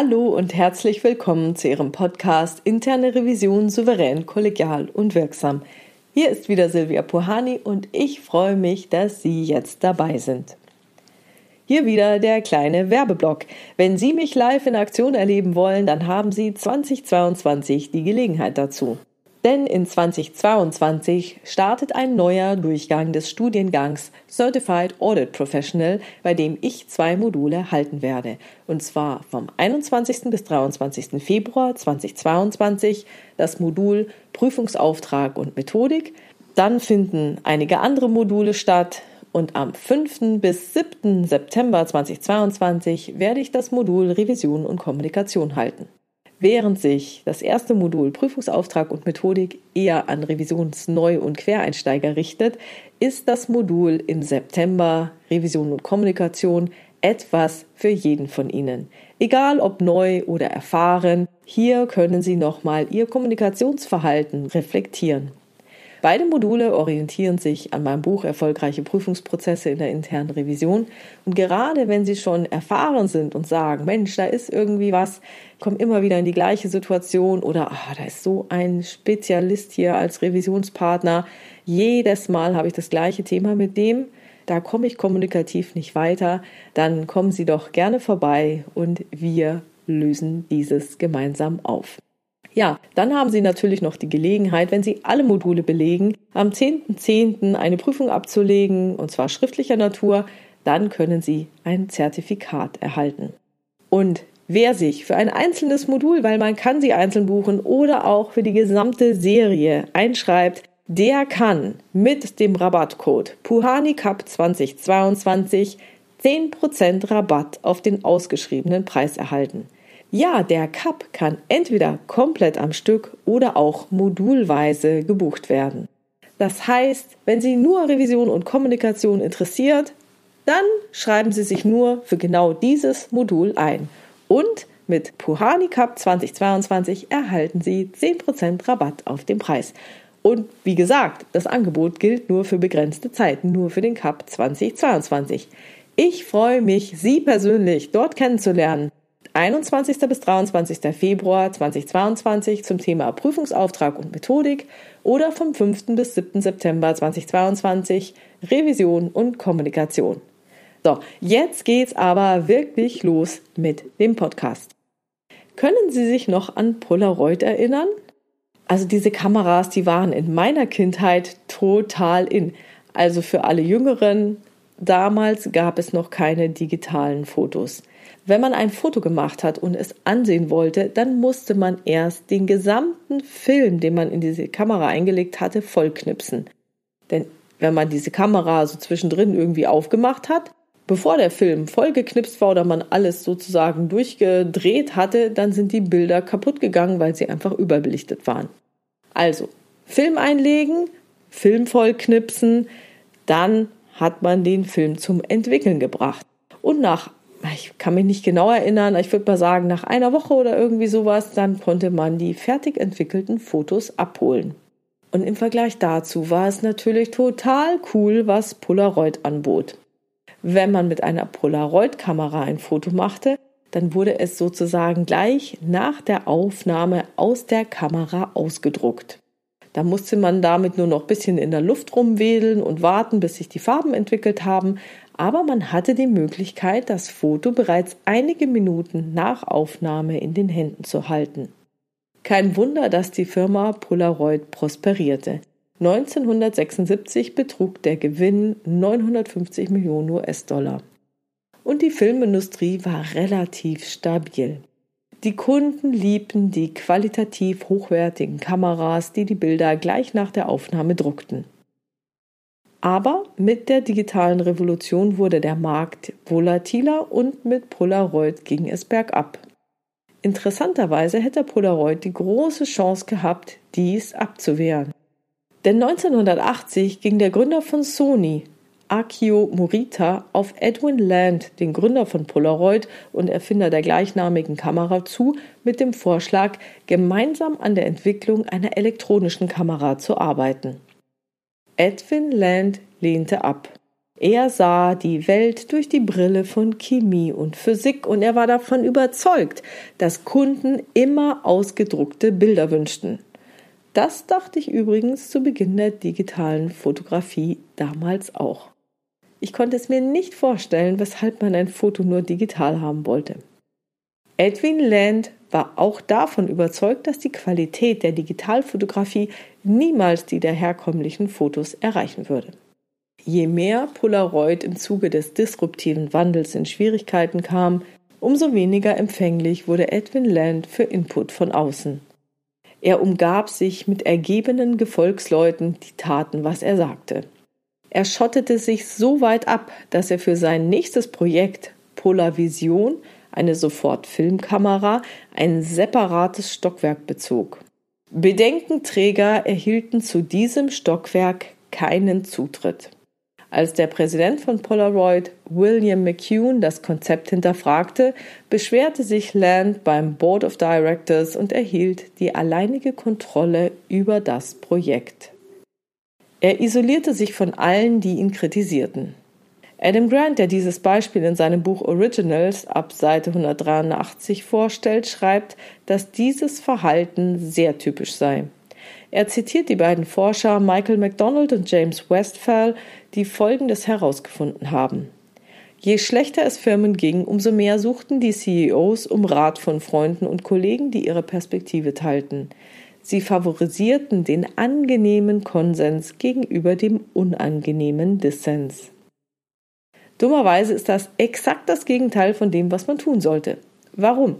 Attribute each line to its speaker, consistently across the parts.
Speaker 1: Hallo und herzlich willkommen zu Ihrem Podcast Interne Revision souverän, kollegial und wirksam. Hier ist wieder Silvia Puhani und ich freue mich, dass Sie jetzt dabei sind. Hier wieder der kleine Werbeblock. Wenn Sie mich live in Aktion erleben wollen, dann haben Sie 2022 die Gelegenheit dazu. Denn in 2022 startet ein neuer Durchgang des Studiengangs Certified Audit Professional, bei dem ich zwei Module halten werde. Und zwar vom 21. bis 23. Februar 2022 das Modul Prüfungsauftrag und Methodik. Dann finden einige andere Module statt. Und am 5. bis 7. September 2022 werde ich das Modul Revision und Kommunikation halten. Während sich das erste Modul Prüfungsauftrag und Methodik eher an Revisionsneu- und Quereinsteiger richtet, ist das Modul im September Revision und Kommunikation etwas für jeden von Ihnen. Egal ob neu oder erfahren, hier können Sie nochmal Ihr Kommunikationsverhalten reflektieren. Beide Module orientieren sich an meinem Buch Erfolgreiche Prüfungsprozesse in der internen Revision. Und gerade wenn Sie schon erfahren sind und sagen, Mensch, da ist irgendwie was, kommen immer wieder in die gleiche Situation oder ah, da ist so ein Spezialist hier als Revisionspartner. Jedes Mal habe ich das gleiche Thema mit dem. Da komme ich kommunikativ nicht weiter. Dann kommen Sie doch gerne vorbei und wir lösen dieses gemeinsam auf. Ja, dann haben Sie natürlich noch die Gelegenheit, wenn Sie alle Module belegen, am 10.10. .10. eine Prüfung abzulegen, und zwar schriftlicher Natur. Dann können Sie ein Zertifikat erhalten. Und wer sich für ein einzelnes Modul, weil man kann sie einzeln buchen oder auch für die gesamte Serie einschreibt, der kann mit dem Rabattcode PuhaniCup 2022 10% Rabatt auf den ausgeschriebenen Preis erhalten. Ja, der Cup kann entweder komplett am Stück oder auch modulweise gebucht werden. Das heißt, wenn Sie nur Revision und Kommunikation interessiert, dann schreiben Sie sich nur für genau dieses Modul ein. Und mit Puhani Cup 2022 erhalten Sie 10% Rabatt auf den Preis. Und wie gesagt, das Angebot gilt nur für begrenzte Zeit, nur für den Cup 2022. Ich freue mich, Sie persönlich dort kennenzulernen. 21. bis 23. Februar 2022 zum Thema Prüfungsauftrag und Methodik oder vom 5. bis 7. September 2022 Revision und Kommunikation. So, jetzt geht's aber wirklich los mit dem Podcast. Können Sie sich noch an Polaroid erinnern? Also diese Kameras, die waren in meiner Kindheit total in. Also für alle Jüngeren, damals gab es noch keine digitalen Fotos. Wenn man ein Foto gemacht hat und es ansehen wollte, dann musste man erst den gesamten Film, den man in diese Kamera eingelegt hatte, vollknipsen. Denn wenn man diese Kamera so zwischendrin irgendwie aufgemacht hat, bevor der Film vollgeknipst war oder man alles sozusagen durchgedreht hatte, dann sind die Bilder kaputt gegangen, weil sie einfach überbelichtet waren. Also, Film einlegen, Film vollknipsen, dann hat man den Film zum Entwickeln gebracht. Und nach ich kann mich nicht genau erinnern, ich würde mal sagen, nach einer Woche oder irgendwie sowas, dann konnte man die fertig entwickelten Fotos abholen. Und im Vergleich dazu war es natürlich total cool, was Polaroid anbot. Wenn man mit einer Polaroid-Kamera ein Foto machte, dann wurde es sozusagen gleich nach der Aufnahme aus der Kamera ausgedruckt. Da musste man damit nur noch ein bisschen in der Luft rumwedeln und warten, bis sich die Farben entwickelt haben, aber man hatte die Möglichkeit, das Foto bereits einige Minuten nach Aufnahme in den Händen zu halten. Kein Wunder, dass die Firma Polaroid prosperierte. 1976 betrug der Gewinn 950 Millionen US-Dollar. Und die Filmindustrie war relativ stabil. Die Kunden liebten die qualitativ hochwertigen Kameras, die die Bilder gleich nach der Aufnahme druckten. Aber mit der digitalen Revolution wurde der Markt volatiler und mit Polaroid ging es bergab. Interessanterweise hätte Polaroid die große Chance gehabt, dies abzuwehren. Denn 1980 ging der Gründer von Sony, Akio Morita, auf Edwin Land, den Gründer von Polaroid und Erfinder der gleichnamigen Kamera, zu mit dem Vorschlag, gemeinsam an der Entwicklung einer elektronischen Kamera zu arbeiten. Edwin Land lehnte ab. Er sah die Welt durch die Brille von Chemie und Physik und er war davon überzeugt, dass Kunden immer ausgedruckte Bilder wünschten. Das dachte ich übrigens zu Beginn der digitalen Fotografie damals auch. Ich konnte es mir nicht vorstellen, weshalb man ein Foto nur digital haben wollte. Edwin Land war auch davon überzeugt, dass die Qualität der Digitalfotografie niemals die der herkömmlichen Fotos erreichen würde. Je mehr Polaroid im Zuge des disruptiven Wandels in Schwierigkeiten kam, umso weniger empfänglich wurde Edwin Land für Input von außen. Er umgab sich mit ergebenen Gefolgsleuten, die taten, was er sagte. Er schottete sich so weit ab, dass er für sein nächstes Projekt Polarvision, eine Sofortfilmkamera, ein separates Stockwerk bezog. Bedenkenträger erhielten zu diesem Stockwerk keinen Zutritt. Als der Präsident von Polaroid, William McCune, das Konzept hinterfragte, beschwerte sich Land beim Board of Directors und erhielt die alleinige Kontrolle über das Projekt. Er isolierte sich von allen, die ihn kritisierten. Adam Grant, der dieses Beispiel in seinem Buch Originals ab Seite 183 vorstellt, schreibt, dass dieses Verhalten sehr typisch sei. Er zitiert die beiden Forscher Michael MacDonald und James Westphal, die Folgendes herausgefunden haben. Je schlechter es Firmen ging, umso mehr suchten die CEOs um Rat von Freunden und Kollegen, die ihre Perspektive teilten. Sie favorisierten den angenehmen Konsens gegenüber dem unangenehmen Dissens. Dummerweise ist das exakt das Gegenteil von dem, was man tun sollte. Warum?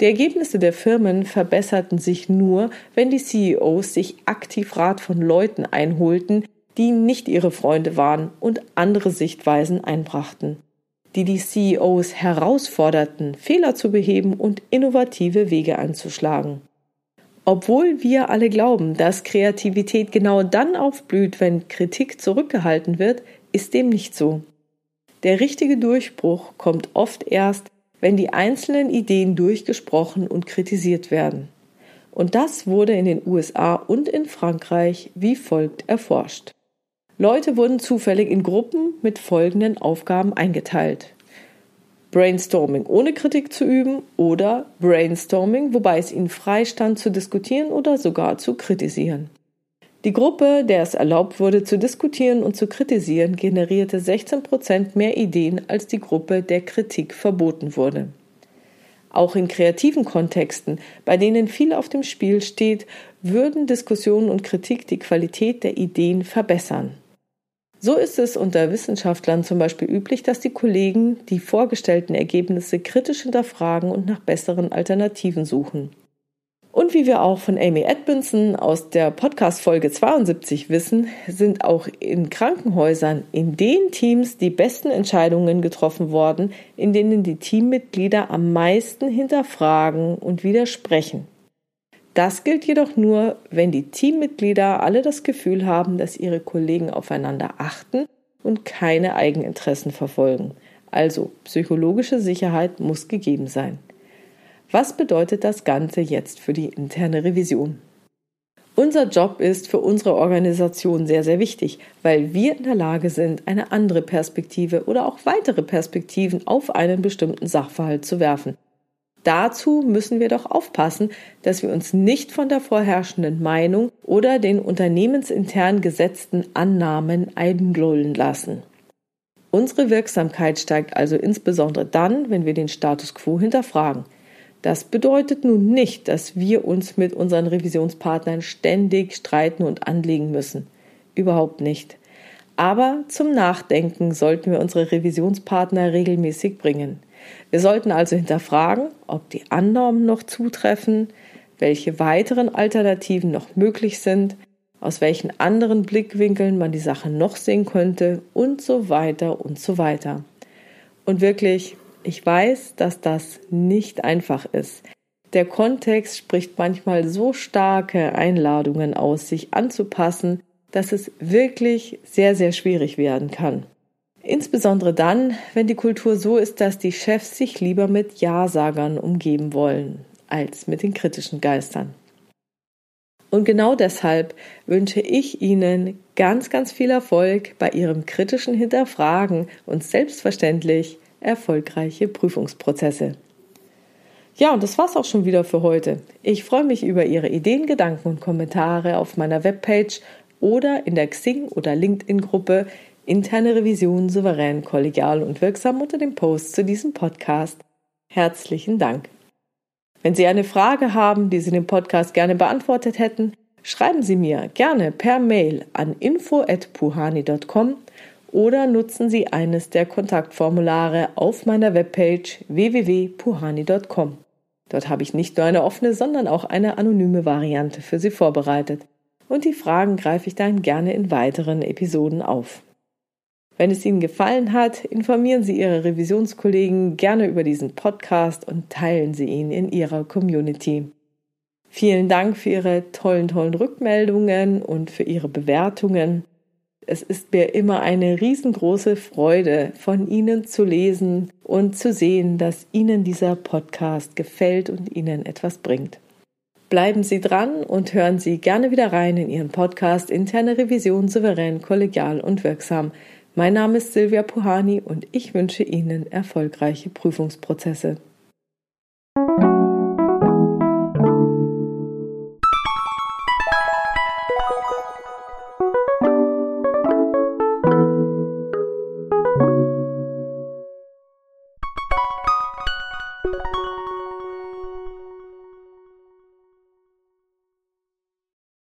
Speaker 1: Die Ergebnisse der Firmen verbesserten sich nur, wenn die CEOs sich aktiv Rat von Leuten einholten, die nicht ihre Freunde waren und andere Sichtweisen einbrachten, die die CEOs herausforderten, Fehler zu beheben und innovative Wege einzuschlagen. Obwohl wir alle glauben, dass Kreativität genau dann aufblüht, wenn Kritik zurückgehalten wird, ist dem nicht so. Der richtige Durchbruch kommt oft erst, wenn die einzelnen Ideen durchgesprochen und kritisiert werden. Und das wurde in den USA und in Frankreich wie folgt erforscht. Leute wurden zufällig in Gruppen mit folgenden Aufgaben eingeteilt. Brainstorming ohne Kritik zu üben oder Brainstorming, wobei es ihnen freistand zu diskutieren oder sogar zu kritisieren. Die Gruppe, der es erlaubt wurde zu diskutieren und zu kritisieren, generierte 16 Prozent mehr Ideen als die Gruppe, der Kritik verboten wurde. Auch in kreativen Kontexten, bei denen viel auf dem Spiel steht, würden Diskussion und Kritik die Qualität der Ideen verbessern. So ist es unter Wissenschaftlern zum Beispiel üblich, dass die Kollegen die vorgestellten Ergebnisse kritisch hinterfragen und nach besseren Alternativen suchen. Und wie wir auch von Amy Edmondson aus der Podcast-Folge 72 wissen, sind auch in Krankenhäusern in den Teams die besten Entscheidungen getroffen worden, in denen die Teammitglieder am meisten hinterfragen und widersprechen. Das gilt jedoch nur, wenn die Teammitglieder alle das Gefühl haben, dass ihre Kollegen aufeinander achten und keine Eigeninteressen verfolgen. Also psychologische Sicherheit muss gegeben sein. Was bedeutet das Ganze jetzt für die interne Revision? Unser Job ist für unsere Organisation sehr, sehr wichtig, weil wir in der Lage sind, eine andere Perspektive oder auch weitere Perspektiven auf einen bestimmten Sachverhalt zu werfen. Dazu müssen wir doch aufpassen, dass wir uns nicht von der vorherrschenden Meinung oder den unternehmensintern gesetzten Annahmen einlullen lassen. Unsere Wirksamkeit steigt also insbesondere dann, wenn wir den Status quo hinterfragen. Das bedeutet nun nicht, dass wir uns mit unseren Revisionspartnern ständig streiten und anlegen müssen. Überhaupt nicht. Aber zum Nachdenken sollten wir unsere Revisionspartner regelmäßig bringen. Wir sollten also hinterfragen, ob die Annahmen noch zutreffen, welche weiteren Alternativen noch möglich sind, aus welchen anderen Blickwinkeln man die Sache noch sehen könnte und so weiter und so weiter. Und wirklich, ich weiß, dass das nicht einfach ist. Der Kontext spricht manchmal so starke Einladungen aus, sich anzupassen, dass es wirklich sehr, sehr schwierig werden kann. Insbesondere dann, wenn die Kultur so ist, dass die Chefs sich lieber mit Ja-Sagern umgeben wollen, als mit den kritischen Geistern. Und genau deshalb wünsche ich Ihnen ganz, ganz viel Erfolg bei Ihrem kritischen Hinterfragen und selbstverständlich erfolgreiche Prüfungsprozesse. Ja, und das war's auch schon wieder für heute. Ich freue mich über Ihre Ideen, Gedanken und Kommentare auf meiner Webpage oder in der Xing- oder LinkedIn-Gruppe Interne Revision souverän, kollegial und wirksam unter dem Post zu diesem Podcast. Herzlichen Dank. Wenn Sie eine Frage haben, die Sie dem Podcast gerne beantwortet hätten, schreiben Sie mir gerne per Mail an info@puhani.com oder nutzen Sie eines der Kontaktformulare auf meiner Webpage www.puhani.com. Dort habe ich nicht nur eine offene, sondern auch eine anonyme Variante für Sie vorbereitet. Und die Fragen greife ich dann gerne in weiteren Episoden auf. Wenn es Ihnen gefallen hat, informieren Sie Ihre Revisionskollegen gerne über diesen Podcast und teilen Sie ihn in Ihrer Community. Vielen Dank für Ihre tollen, tollen Rückmeldungen und für Ihre Bewertungen. Es ist mir immer eine riesengroße Freude, von Ihnen zu lesen und zu sehen, dass Ihnen dieser Podcast gefällt und Ihnen etwas bringt. Bleiben Sie dran und hören Sie gerne wieder rein in Ihren Podcast Interne Revision souverän, kollegial und wirksam. Mein Name ist Silvia Puhani und ich wünsche Ihnen erfolgreiche Prüfungsprozesse.